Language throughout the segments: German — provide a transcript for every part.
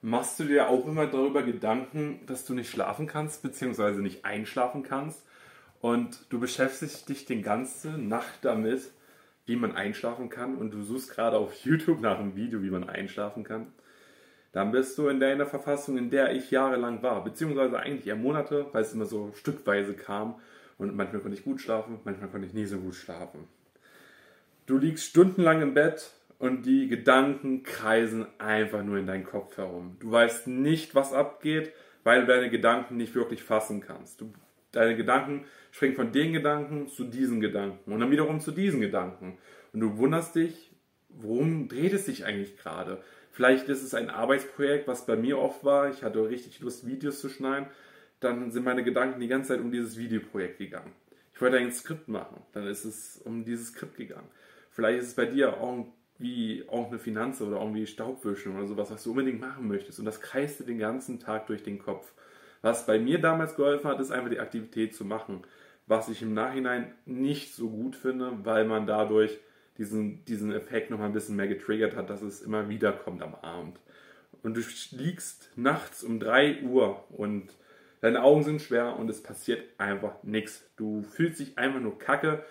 Machst du dir auch immer darüber Gedanken, dass du nicht schlafen kannst, beziehungsweise nicht einschlafen kannst? Und du beschäftigst dich die ganze Nacht damit, wie man einschlafen kann und du suchst gerade auf YouTube nach einem Video, wie man einschlafen kann, dann bist du in der Verfassung, in der ich jahrelang war, beziehungsweise eigentlich eher Monate, weil es immer so stückweise kam und manchmal konnte ich gut schlafen, manchmal konnte ich nie so gut schlafen. Du liegst stundenlang im Bett und die Gedanken kreisen einfach nur in deinen Kopf herum. Du weißt nicht, was abgeht, weil du deine Gedanken nicht wirklich fassen kannst. Du, deine Gedanken springen von den Gedanken zu diesen Gedanken und dann wiederum zu diesen Gedanken. Und du wunderst dich, worum dreht es sich eigentlich gerade? Vielleicht ist es ein Arbeitsprojekt, was bei mir oft war. Ich hatte richtig Lust, Videos zu schneiden. Dann sind meine Gedanken die ganze Zeit um dieses Videoprojekt gegangen. Ich wollte ein Skript machen. Dann ist es um dieses Skript gegangen. Vielleicht ist es bei dir irgendwie irgendeine Finanze oder irgendwie Staubwischen oder sowas, was du unbedingt machen möchtest. Und das kreist dir den ganzen Tag durch den Kopf. Was bei mir damals geholfen hat, ist einfach die Aktivität zu machen. Was ich im Nachhinein nicht so gut finde, weil man dadurch diesen, diesen Effekt noch mal ein bisschen mehr getriggert hat, dass es immer wieder kommt am Abend. Und du liegst nachts um 3 Uhr und deine Augen sind schwer und es passiert einfach nichts. Du fühlst dich einfach nur kacke.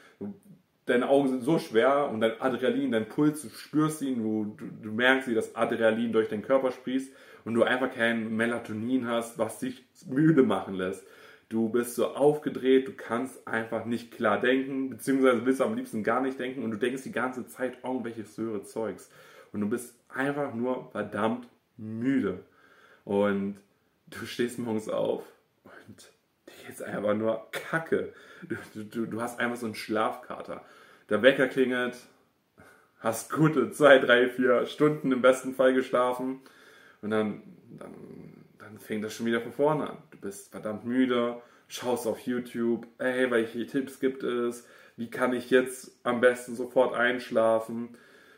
Deine Augen sind so schwer und dein Adrenalin, dein Puls, du spürst ihn, du, du, du merkst, wie das Adrenalin durch deinen Körper sprießt und du einfach kein Melatonin hast, was dich müde machen lässt. Du bist so aufgedreht, du kannst einfach nicht klar denken, beziehungsweise willst du am liebsten gar nicht denken und du denkst die ganze Zeit irgendwelches söre Zeugs. Und du bist einfach nur verdammt müde. Und du stehst morgens auf und geht's einfach nur kacke. Du, du, du hast einfach so einen Schlafkater. Der Wecker klingelt, hast gute zwei, drei, vier Stunden im besten Fall geschlafen und dann, dann, dann fängt das schon wieder von vorne an. Du bist verdammt müde, schaust auf YouTube, hey, welche Tipps gibt es, wie kann ich jetzt am besten sofort einschlafen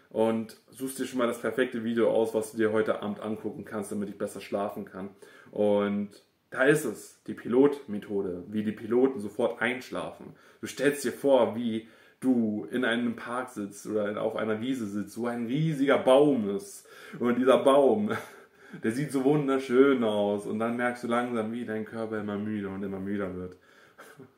und suchst dir schon mal das perfekte Video aus, was du dir heute Abend angucken kannst, damit ich besser schlafen kann. Und da ist es, die Pilotmethode, wie die Piloten sofort einschlafen. Du stellst dir vor, wie du in einem Park sitzt oder auf einer Wiese sitzt, wo ein riesiger Baum ist. Und dieser Baum der sieht so wunderschön aus. Und dann merkst du langsam, wie dein Körper immer müder und immer müder wird.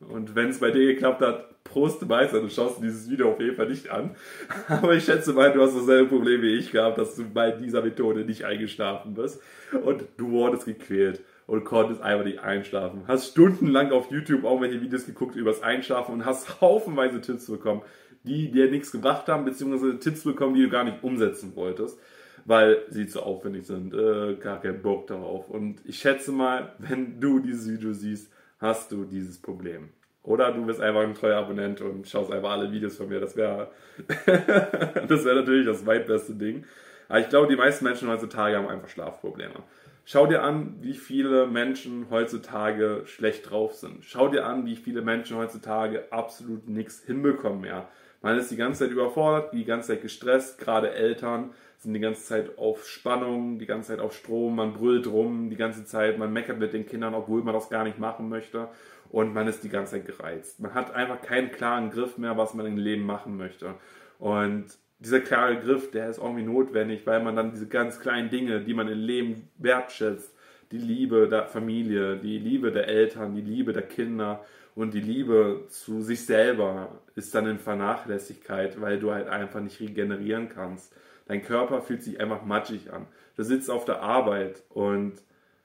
Und wenn es bei dir geklappt hat, Prost Meister, du schaust dieses Video auf jeden Fall nicht an. Aber ich schätze mal, du hast dasselbe Problem wie ich gehabt, dass du bei dieser Methode nicht eingeschlafen bist. Und du wurdest gequält und konntest einfach nicht einschlafen. Hast stundenlang auf YouTube irgendwelche Videos geguckt übers Einschlafen und hast haufenweise Tipps bekommen, die dir nichts gebracht haben, beziehungsweise Tipps bekommen, die du gar nicht umsetzen wolltest weil sie zu aufwendig sind. Äh, gar keinen Bock darauf. Und ich schätze mal, wenn du dieses Video siehst, hast du dieses Problem. Oder du bist einfach ein treuer Abonnent und schaust einfach alle Videos von mir. Das wäre das wäre natürlich das weitbeste Ding. Aber ich glaube, die meisten Menschen heutzutage haben einfach Schlafprobleme. Schau dir an, wie viele Menschen heutzutage schlecht drauf sind. Schau dir an, wie viele Menschen heutzutage absolut nichts hinbekommen mehr. Man ist die ganze Zeit überfordert, die ganze Zeit gestresst, gerade Eltern sind die ganze Zeit auf Spannung, die ganze Zeit auf Strom, man brüllt rum die ganze Zeit, man meckert mit den Kindern, obwohl man das gar nicht machen möchte und man ist die ganze Zeit gereizt. Man hat einfach keinen klaren Griff mehr, was man im Leben machen möchte. Und dieser klare Griff, der ist irgendwie notwendig, weil man dann diese ganz kleinen Dinge, die man im Leben wertschätzt, die Liebe der Familie, die Liebe der Eltern, die Liebe der Kinder und die Liebe zu sich selber ist dann in Vernachlässigkeit, weil du halt einfach nicht regenerieren kannst. Dein Körper fühlt sich einfach matschig an. Du sitzt auf der Arbeit und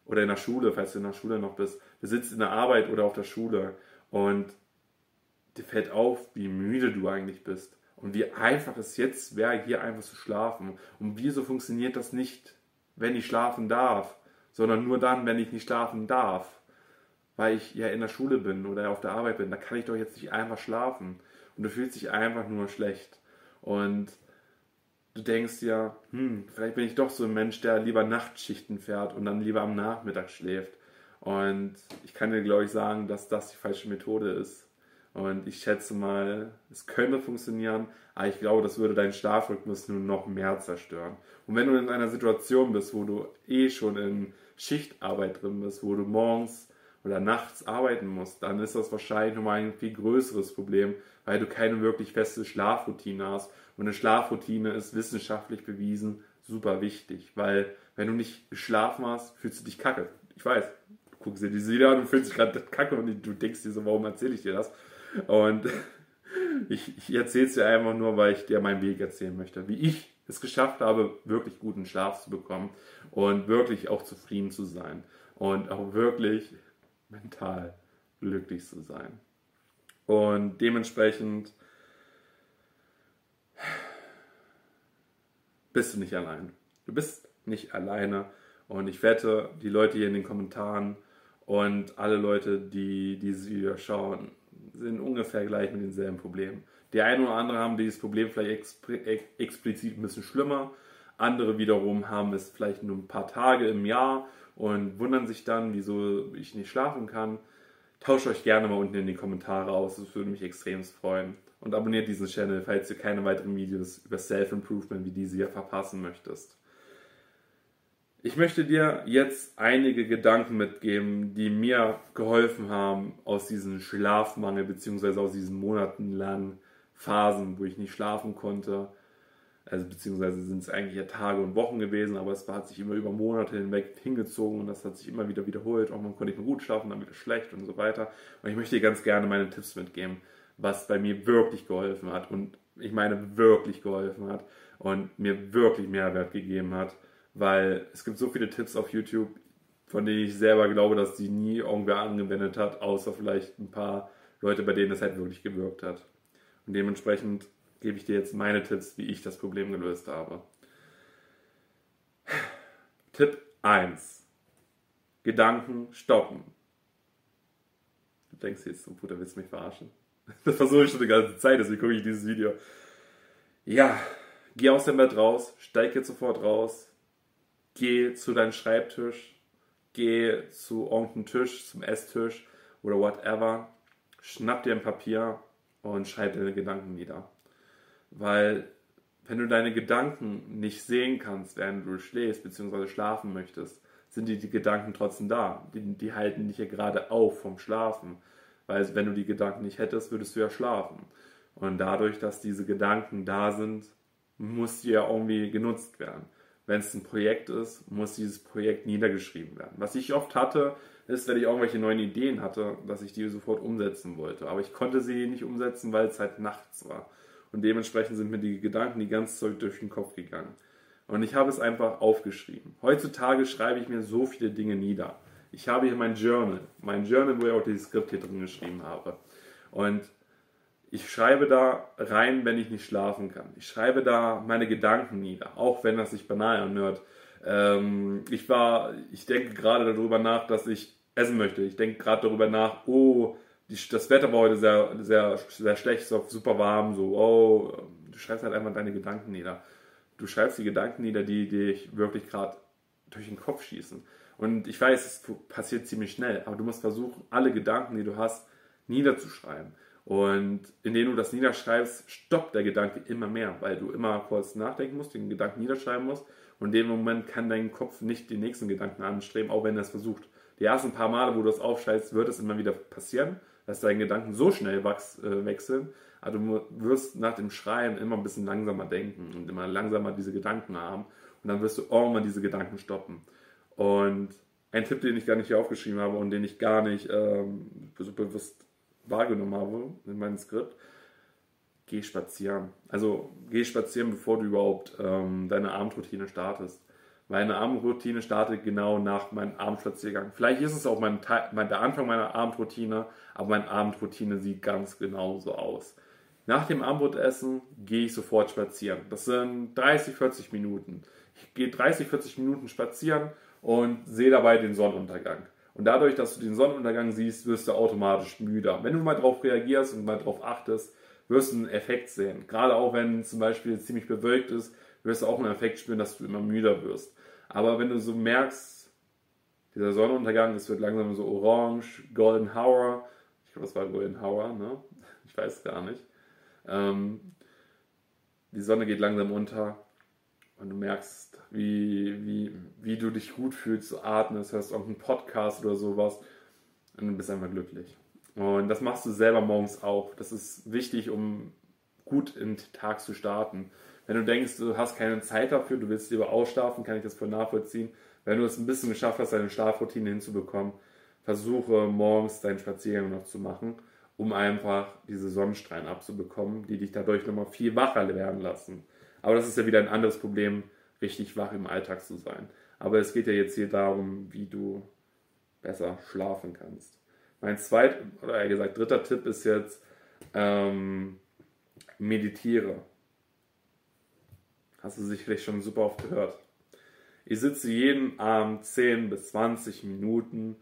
oder in der Schule, falls du in der Schule noch bist. Du sitzt in der Arbeit oder auf der Schule und dir fällt auf, wie müde du eigentlich bist und wie einfach es jetzt wäre, hier einfach zu schlafen. Und wieso funktioniert das nicht, wenn ich schlafen darf, sondern nur dann, wenn ich nicht schlafen darf, weil ich ja in der Schule bin oder auf der Arbeit bin. Da kann ich doch jetzt nicht einfach schlafen. Und du fühlst dich einfach nur schlecht. Und du denkst ja, hm, vielleicht bin ich doch so ein Mensch, der lieber Nachtschichten fährt und dann lieber am Nachmittag schläft. Und ich kann dir, glaube ich, sagen, dass das die falsche Methode ist. Und ich schätze mal, es könnte funktionieren, aber ich glaube, das würde deinen Schlafrhythmus nur noch mehr zerstören. Und wenn du in einer Situation bist, wo du eh schon in Schichtarbeit drin bist, wo du morgens oder nachts arbeiten musst, dann ist das wahrscheinlich nochmal ein viel größeres Problem, weil du keine wirklich feste Schlafroutine hast und eine Schlafroutine ist wissenschaftlich bewiesen super wichtig, weil Wenn du nicht geschlafen hast, fühlst du dich kacke. Ich weiß, du guckst dir diese Video an und fühlst dich gerade kacke und du denkst dir so, warum erzähle ich dir das? Und ich, ich erzähle es dir einfach nur, weil ich dir meinen Weg erzählen möchte, wie ich es geschafft habe, wirklich guten Schlaf zu bekommen und wirklich auch zufrieden zu sein und auch wirklich mental glücklich zu sein. Und dementsprechend bist du nicht allein. Du bist nicht alleine. Und ich wette, die Leute hier in den Kommentaren und alle Leute, die dieses Video schauen, sind ungefähr gleich mit denselben Problemen. Die einen oder anderen haben dieses Problem vielleicht explizit ein bisschen schlimmer. Andere wiederum haben es vielleicht nur ein paar Tage im Jahr und wundern sich dann, wieso ich nicht schlafen kann. Tauscht euch gerne mal unten in die Kommentare aus, das würde mich extrem freuen. Und abonniert diesen Channel, falls du keine weiteren Videos über Self-Improvement wie diese hier verpassen möchtest. Ich möchte dir jetzt einige Gedanken mitgeben, die mir geholfen haben aus diesem Schlafmangel bzw. aus diesen monatelangen Phasen, wo ich nicht schlafen konnte. Also beziehungsweise sind es eigentlich ja Tage und Wochen gewesen, aber es hat sich immer über Monate hinweg hingezogen und das hat sich immer wieder wiederholt. Auch man konnte nicht mehr gut schlafen, dann wieder schlecht und so weiter. Und ich möchte dir ganz gerne meine Tipps mitgeben, was bei mir wirklich geholfen hat und ich meine wirklich geholfen hat und mir wirklich Mehrwert gegeben hat weil es gibt so viele Tipps auf YouTube, von denen ich selber glaube, dass die nie irgendwer angewendet hat, außer vielleicht ein paar Leute, bei denen das halt wirklich gewirkt hat. Und dementsprechend gebe ich dir jetzt meine Tipps, wie ich das Problem gelöst habe. Tipp 1. Gedanken stoppen. Du denkst jetzt, so Bruder, willst du mich verarschen? Das versuche ich schon die ganze Zeit, deswegen gucke ich dieses Video. Ja, geh aus dem Bett raus, steig jetzt sofort raus, geh zu deinem Schreibtisch, geh zu irgendeinem Tisch, zum Esstisch oder whatever, schnapp dir ein Papier und schreib deine Gedanken nieder. Weil wenn du deine Gedanken nicht sehen kannst, während du schläfst bzw. schlafen möchtest, sind die, die Gedanken trotzdem da. Die, die halten dich ja gerade auf vom Schlafen. Weil wenn du die Gedanken nicht hättest, würdest du ja schlafen. Und dadurch, dass diese Gedanken da sind, muss die ja irgendwie genutzt werden wenn es ein Projekt ist, muss dieses Projekt niedergeschrieben werden. Was ich oft hatte, ist, wenn ich irgendwelche neuen Ideen hatte, dass ich die sofort umsetzen wollte. Aber ich konnte sie nicht umsetzen, weil es halt nachts war. Und dementsprechend sind mir die Gedanken die ganze Zeit durch den Kopf gegangen. Und ich habe es einfach aufgeschrieben. Heutzutage schreibe ich mir so viele Dinge nieder. Ich habe hier mein Journal. Mein Journal, wo ich auch dieses Skript hier drin geschrieben habe. Und ich schreibe da rein, wenn ich nicht schlafen kann. Ich schreibe da meine Gedanken nieder, auch wenn das sich banal anhört. Ähm, ich war, ich denke gerade darüber nach, dass ich essen möchte. Ich denke gerade darüber nach, oh, die, das Wetter war heute sehr, sehr, sehr schlecht, war super warm, so, oh, du schreibst halt einfach deine Gedanken nieder. Du schreibst die Gedanken nieder, die dich wirklich gerade durch den Kopf schießen. Und ich weiß, es passiert ziemlich schnell, aber du musst versuchen, alle Gedanken, die du hast, niederzuschreiben. Und indem du das niederschreibst, stoppt der Gedanke immer mehr, weil du immer kurz nachdenken musst, den Gedanken niederschreiben musst. Und in dem Moment kann dein Kopf nicht den nächsten Gedanken anstreben, auch wenn er es versucht. Die ersten paar Male, wo du es aufschreibst, wird es immer wieder passieren, dass deine Gedanken so schnell äh, wechseln. Aber du wirst nach dem Schreiben immer ein bisschen langsamer denken und immer langsamer diese Gedanken haben. Und dann wirst du irgendwann diese Gedanken stoppen. Und ein Tipp, den ich gar nicht hier aufgeschrieben habe und den ich gar nicht ähm, so bewusst wahrgenommen habe in meinem Skript, geh spazieren. Also geh spazieren, bevor du überhaupt ähm, deine Abendroutine startest. Meine Abendroutine startet genau nach meinem Abendspaziergang. Vielleicht ist es auch mein, mein, der Anfang meiner Abendroutine, aber meine Abendroutine sieht ganz genau so aus. Nach dem Abendbrotessen gehe ich sofort spazieren. Das sind 30, 40 Minuten. Ich gehe 30, 40 Minuten spazieren und sehe dabei den Sonnenuntergang. Und dadurch, dass du den Sonnenuntergang siehst, wirst du automatisch müder. Wenn du mal darauf reagierst und mal darauf achtest, wirst du einen Effekt sehen. Gerade auch wenn zum Beispiel ziemlich bewölkt ist, wirst du auch einen Effekt spüren, dass du immer müder wirst. Aber wenn du so merkst, dieser Sonnenuntergang, es wird langsam so orange, golden hour, ich glaube, das war golden hour, ne? Ich weiß gar nicht. Ähm, die Sonne geht langsam unter und du merkst, wie, wie, wie du dich gut fühlst, so atmest, hörst irgendeinen Podcast oder sowas und du bist einfach glücklich. Und das machst du selber morgens auch. Das ist wichtig, um gut in den Tag zu starten. Wenn du denkst, du hast keine Zeit dafür, du willst lieber ausschlafen, kann ich das voll nachvollziehen. Wenn du es ein bisschen geschafft hast, deine Schlafroutine hinzubekommen, versuche morgens deinen Spaziergang noch zu machen, um einfach diese Sonnenstrahlen abzubekommen, die dich dadurch nochmal viel wacher werden lassen. Aber das ist ja wieder ein anderes Problem, richtig wach im Alltag zu sein. Aber es geht ja jetzt hier darum, wie du besser schlafen kannst. Mein zweiter, oder eher gesagt dritter Tipp ist jetzt, ähm, meditiere. Hast du sicherlich schon super oft gehört. Ich sitze jeden Abend 10 bis 20 Minuten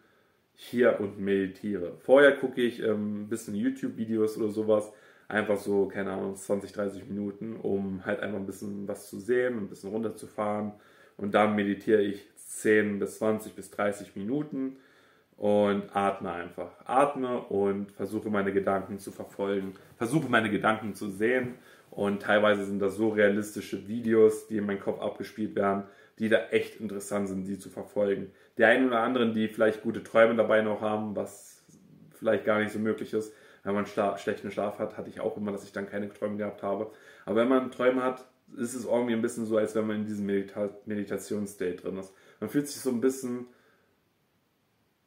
hier und meditiere. Vorher gucke ich ähm, ein bisschen YouTube-Videos oder sowas. Einfach so, keine Ahnung, 20, 30 Minuten, um halt einfach ein bisschen was zu sehen, ein bisschen runterzufahren. Und dann meditiere ich 10 bis 20 bis 30 Minuten und atme einfach. Atme und versuche meine Gedanken zu verfolgen. Versuche meine Gedanken zu sehen. Und teilweise sind das so realistische Videos, die in meinem Kopf abgespielt werden, die da echt interessant sind, die zu verfolgen. Die einen oder anderen, die vielleicht gute Träume dabei noch haben, was vielleicht gar nicht so möglich ist. Wenn man schla schlechten Schlaf hat, hatte ich auch immer, dass ich dann keine Träume gehabt habe. Aber wenn man Träume hat, ist es irgendwie ein bisschen so, als wenn man in diesem Medita Meditationsstate drin ist. Man fühlt sich so ein bisschen,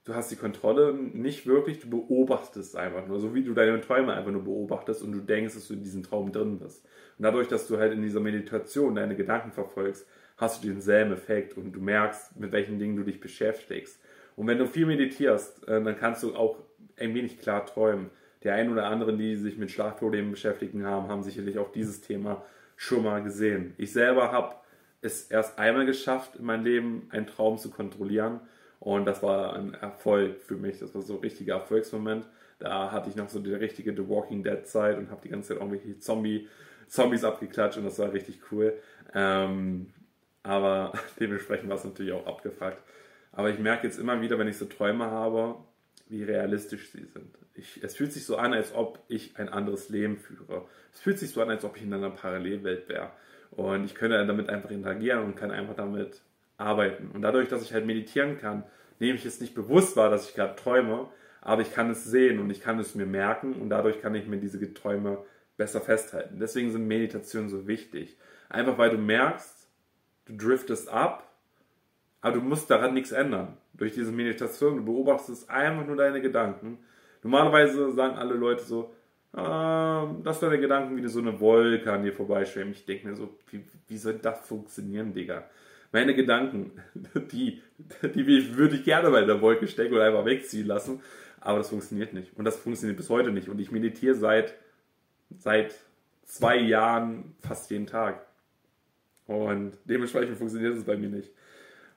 du hast die Kontrolle nicht wirklich, du beobachtest einfach nur, so wie du deine Träume einfach nur beobachtest und du denkst, dass du in diesem Traum drin bist. Und dadurch, dass du halt in dieser Meditation deine Gedanken verfolgst, hast du denselben Effekt und du merkst, mit welchen Dingen du dich beschäftigst. Und wenn du viel meditierst, äh, dann kannst du auch ein wenig klar träumen. Die einen oder anderen, die sich mit Schlafproblemen beschäftigen haben, haben sicherlich auch dieses Thema schon mal gesehen. Ich selber habe es erst einmal geschafft, in meinem Leben einen Traum zu kontrollieren. Und das war ein Erfolg für mich. Das war so ein richtiger Erfolgsmoment. Da hatte ich noch so die richtige The Walking Dead Zeit und habe die ganze Zeit irgendwelche Zombie, Zombies abgeklatscht und das war richtig cool. Ähm, aber dementsprechend war es natürlich auch abgefuckt. Aber ich merke jetzt immer wieder, wenn ich so Träume habe, wie realistisch sie sind. Ich, es fühlt sich so an, als ob ich ein anderes Leben führe. Es fühlt sich so an, als ob ich in einer Parallelwelt wäre. Und ich könnte damit einfach interagieren und kann einfach damit arbeiten. Und dadurch, dass ich halt meditieren kann, nehme ich es nicht bewusst wahr, dass ich gerade träume, aber ich kann es sehen und ich kann es mir merken und dadurch kann ich mir diese Träume besser festhalten. Deswegen sind Meditationen so wichtig. Einfach weil du merkst, du driftest ab, aber du musst daran nichts ändern. Durch diese Meditation, du beobachtest einfach nur deine Gedanken. Normalerweise sagen alle Leute so, ähm, dass deine Gedanken wie so eine Wolke an dir vorbeischwimmen. Ich denke mir so, wie, wie soll das funktionieren, Digga? Meine Gedanken, die, die würde ich gerne bei der Wolke stecken oder einfach wegziehen lassen, aber das funktioniert nicht. Und das funktioniert bis heute nicht. Und ich meditiere seit, seit zwei Jahren fast jeden Tag. Und dementsprechend funktioniert es bei mir nicht.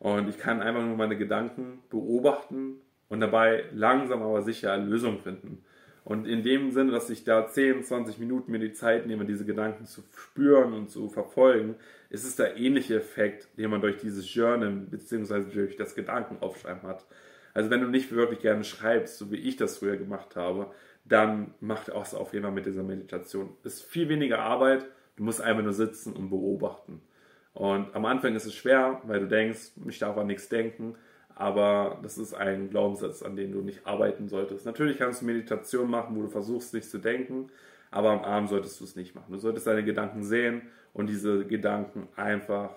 Und ich kann einfach nur meine Gedanken beobachten und dabei langsam aber sicher Lösungen finden. Und in dem Sinne, dass ich da 10, 20 Minuten mir die Zeit nehme, diese Gedanken zu spüren und zu verfolgen, ist es der ähnliche Effekt, den man durch dieses Journal bzw. durch das Gedankenaufschreiben hat. Also wenn du nicht wirklich gerne schreibst, so wie ich das früher gemacht habe, dann macht auch auf jeden Fall mit dieser Meditation. Ist viel weniger Arbeit, du musst einfach nur sitzen und beobachten. Und am Anfang ist es schwer, weil du denkst, ich darf an nichts denken aber das ist ein Glaubenssatz, an dem du nicht arbeiten solltest. Natürlich kannst du Meditation machen, wo du versuchst, nicht zu denken, aber am Abend solltest du es nicht machen. Du solltest deine Gedanken sehen und diese Gedanken einfach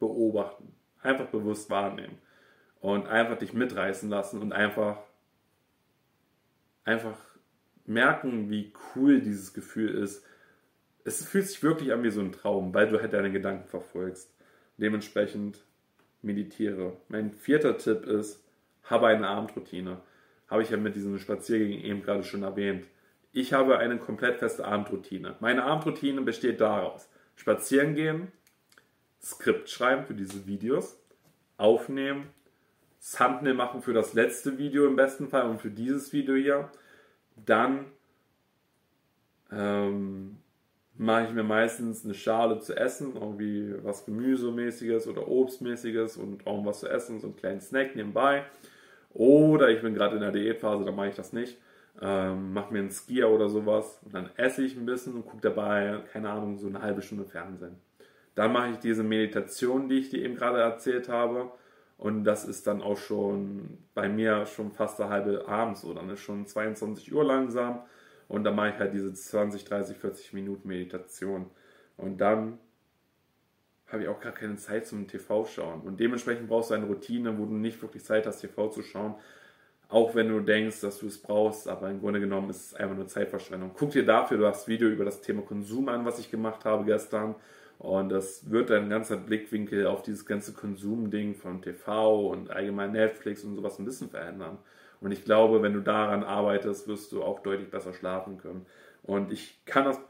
beobachten, einfach bewusst wahrnehmen und einfach dich mitreißen lassen und einfach, einfach merken, wie cool dieses Gefühl ist. Es fühlt sich wirklich an wie so ein Traum, weil du halt deine Gedanken verfolgst. Dementsprechend meditiere. Mein vierter Tipp ist, habe eine Abendroutine. Habe ich ja mit diesem Spaziergang eben gerade schon erwähnt. Ich habe eine komplett feste Abendroutine. Meine Abendroutine besteht daraus, spazieren gehen, Skript schreiben für diese Videos, aufnehmen, Thumbnail machen für das letzte Video im besten Fall und für dieses Video hier, dann ähm, mache ich mir meistens eine Schale zu essen, irgendwie was Gemüsemäßiges oder Obstmäßiges und irgendwas zu essen, so einen kleinen Snack nebenbei. Oder ich bin gerade in der Diätphase, da mache ich das nicht. Ähm, mache mir einen Skier oder sowas und dann esse ich ein bisschen und gucke dabei, keine Ahnung, so eine halbe Stunde Fernsehen. Dann mache ich diese Meditation, die ich dir eben gerade erzählt habe. Und das ist dann auch schon bei mir schon fast eine halbe abends so. Dann ist schon 22 Uhr langsam. Und dann mache ich halt diese 20, 30, 40 Minuten Meditation. Und dann habe ich auch gar keine Zeit zum TV schauen. Und dementsprechend brauchst du eine Routine, wo du nicht wirklich Zeit hast, TV zu schauen. Auch wenn du denkst, dass du es brauchst, aber im Grunde genommen ist es einfach nur Zeitverschwendung. Guck dir dafür das Video über das Thema Konsum an, was ich gemacht habe gestern. Und das wird dein ganzer Blickwinkel auf dieses ganze Konsumding von TV und allgemein Netflix und sowas ein bisschen verändern. Und ich glaube, wenn du daran arbeitest, wirst du auch deutlich besser schlafen können. Und ich kann das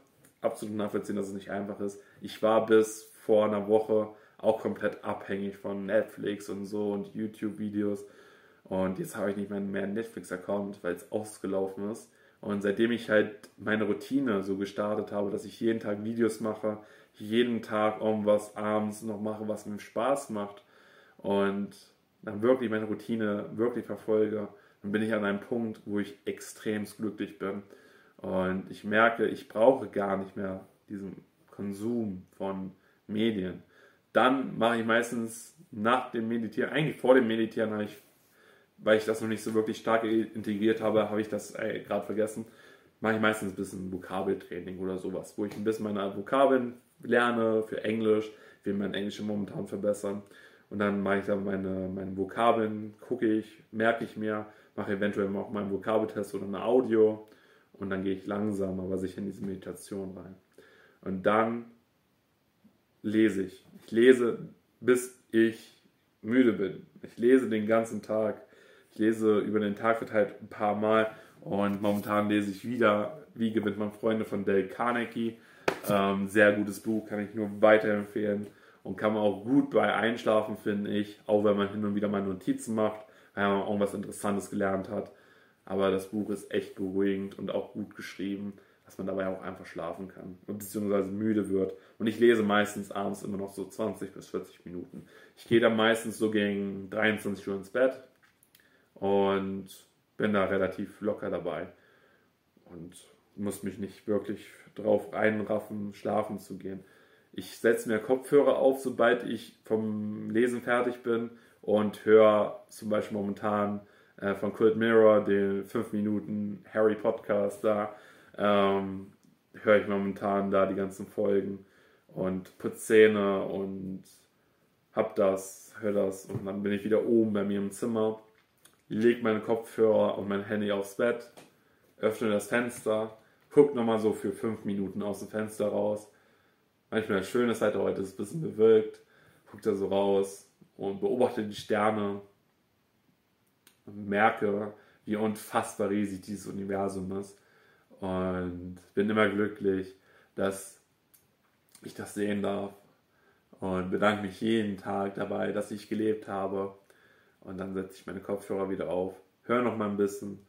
absolut nachvollziehen, dass es nicht einfach ist. Ich war bis vor einer Woche auch komplett abhängig von Netflix und so und YouTube-Videos. Und jetzt habe ich nicht mehr einen Netflix-Account, weil es ausgelaufen ist. Und seitdem ich halt meine Routine so gestartet habe, dass ich jeden Tag Videos mache, jeden Tag irgendwas abends noch mache, was mir Spaß macht und dann wirklich meine Routine wirklich verfolge, dann bin ich an einem Punkt, wo ich extremst glücklich bin. Und ich merke, ich brauche gar nicht mehr diesen Konsum von Medien. Dann mache ich meistens nach dem Meditieren, eigentlich vor dem Meditieren habe ich, weil ich das noch nicht so wirklich stark integriert habe, habe ich das gerade vergessen, mache ich meistens ein bisschen Vokabeltraining oder sowas, wo ich ein bisschen meine Vokabeln lerne für Englisch, will mein Englisch momentan verbessern. Und dann mache ich dann meine, meine Vokabeln, gucke ich, merke ich mir, mache eventuell auch meinen Vokabeltest oder eine Audio und dann gehe ich langsam, aber sicher in diese Meditation rein. Und dann lese ich. Ich lese, bis ich müde bin. Ich lese den ganzen Tag. Ich lese über den Tag verteilt ein paar Mal und momentan lese ich wieder Wie gewinnt man Freunde von Dale Carnegie. Ähm, sehr gutes Buch, kann ich nur weiterempfehlen und kann man auch gut bei Einschlafen, finde ich, auch wenn man hin und wieder mal Notizen macht, weil man irgendwas Interessantes gelernt hat. Aber das Buch ist echt beruhigend und auch gut geschrieben dass man dabei auch einfach schlafen kann, beziehungsweise müde wird. Und ich lese meistens abends immer noch so 20 bis 40 Minuten. Ich gehe dann meistens so gegen 23 Uhr ins Bett und bin da relativ locker dabei und muss mich nicht wirklich drauf einraffen, schlafen zu gehen. Ich setze mir Kopfhörer auf, sobald ich vom Lesen fertig bin und höre zum Beispiel momentan äh, von Kult Mirror den 5 Minuten Harry Podcast da ähm, höre ich momentan da die ganzen Folgen und putze Zähne und hab das, höre das und dann bin ich wieder oben bei mir im Zimmer, lege meine Kopfhörer und mein Handy aufs Bett, öffne das Fenster, guck nochmal so für fünf Minuten aus dem Fenster raus. Manchmal das Schöne ist halt heute ist ein bisschen bewölkt, guck da so raus und beobachte die Sterne und merke, wie unfassbar riesig dieses Universum ist. Und bin immer glücklich, dass ich das sehen darf. Und bedanke mich jeden Tag dabei, dass ich gelebt habe. Und dann setze ich meine Kopfhörer wieder auf, höre noch mal ein bisschen,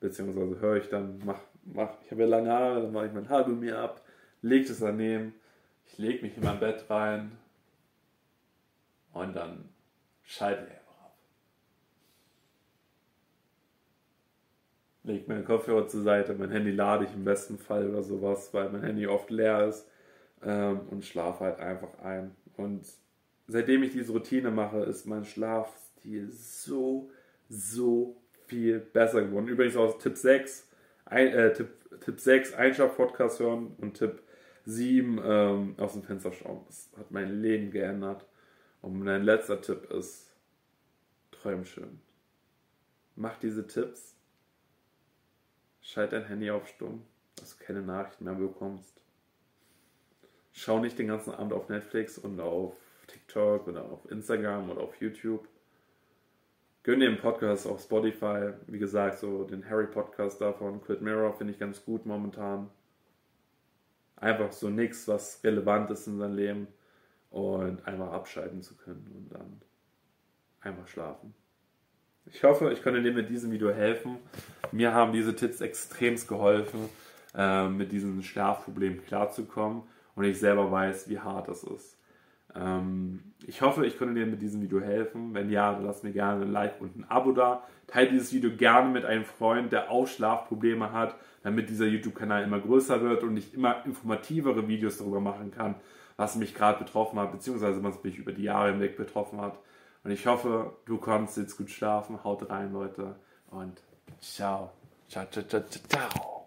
beziehungsweise höre ich dann, mach, mach, ich habe ja lange Haare, dann mache ich mein Haar mir ab, lege es daneben, ich lege mich in mein Bett rein und dann schalte ich lege meinen Kopfhörer zur Seite, mein Handy lade ich im besten Fall oder sowas, weil mein Handy oft leer ist ähm, und schlafe halt einfach ein. Und seitdem ich diese Routine mache, ist mein Schlafstil so, so viel besser geworden. Übrigens aus Tipp 6, ein, äh, Tipp, Tipp 6 Einschlaf-Podcast hören und Tipp 7 ähm, aus dem Fenster schauen. Das hat mein Leben geändert. Und mein letzter Tipp ist, träum schön. Mach diese Tipps Schalt dein Handy auf stumm, dass du keine Nachrichten mehr bekommst. Schau nicht den ganzen Abend auf Netflix und auf TikTok oder auf Instagram oder auf YouTube. Gönn dir einen Podcast auf Spotify. Wie gesagt, so den Harry Podcast davon, Quid Mirror, finde ich ganz gut momentan. Einfach so nichts, was relevant ist in seinem Leben und einfach abschalten zu können und dann einfach schlafen. Ich hoffe, ich konnte dir mit diesem Video helfen. Mir haben diese Tipps extremst geholfen, äh, mit diesem Schlafproblem klarzukommen. Und ich selber weiß, wie hart das ist. Ähm, ich hoffe, ich konnte dir mit diesem Video helfen. Wenn ja, dann lass mir gerne ein Like und ein Abo da. Teile dieses Video gerne mit einem Freund, der auch Schlafprobleme hat, damit dieser YouTube-Kanal immer größer wird und ich immer informativere Videos darüber machen kann, was mich gerade betroffen hat, beziehungsweise was mich über die Jahre hinweg betroffen hat. Und ich hoffe, du kannst jetzt gut schlafen. Haut rein, Leute. Und ciao. Ciao, ciao, ciao, ciao.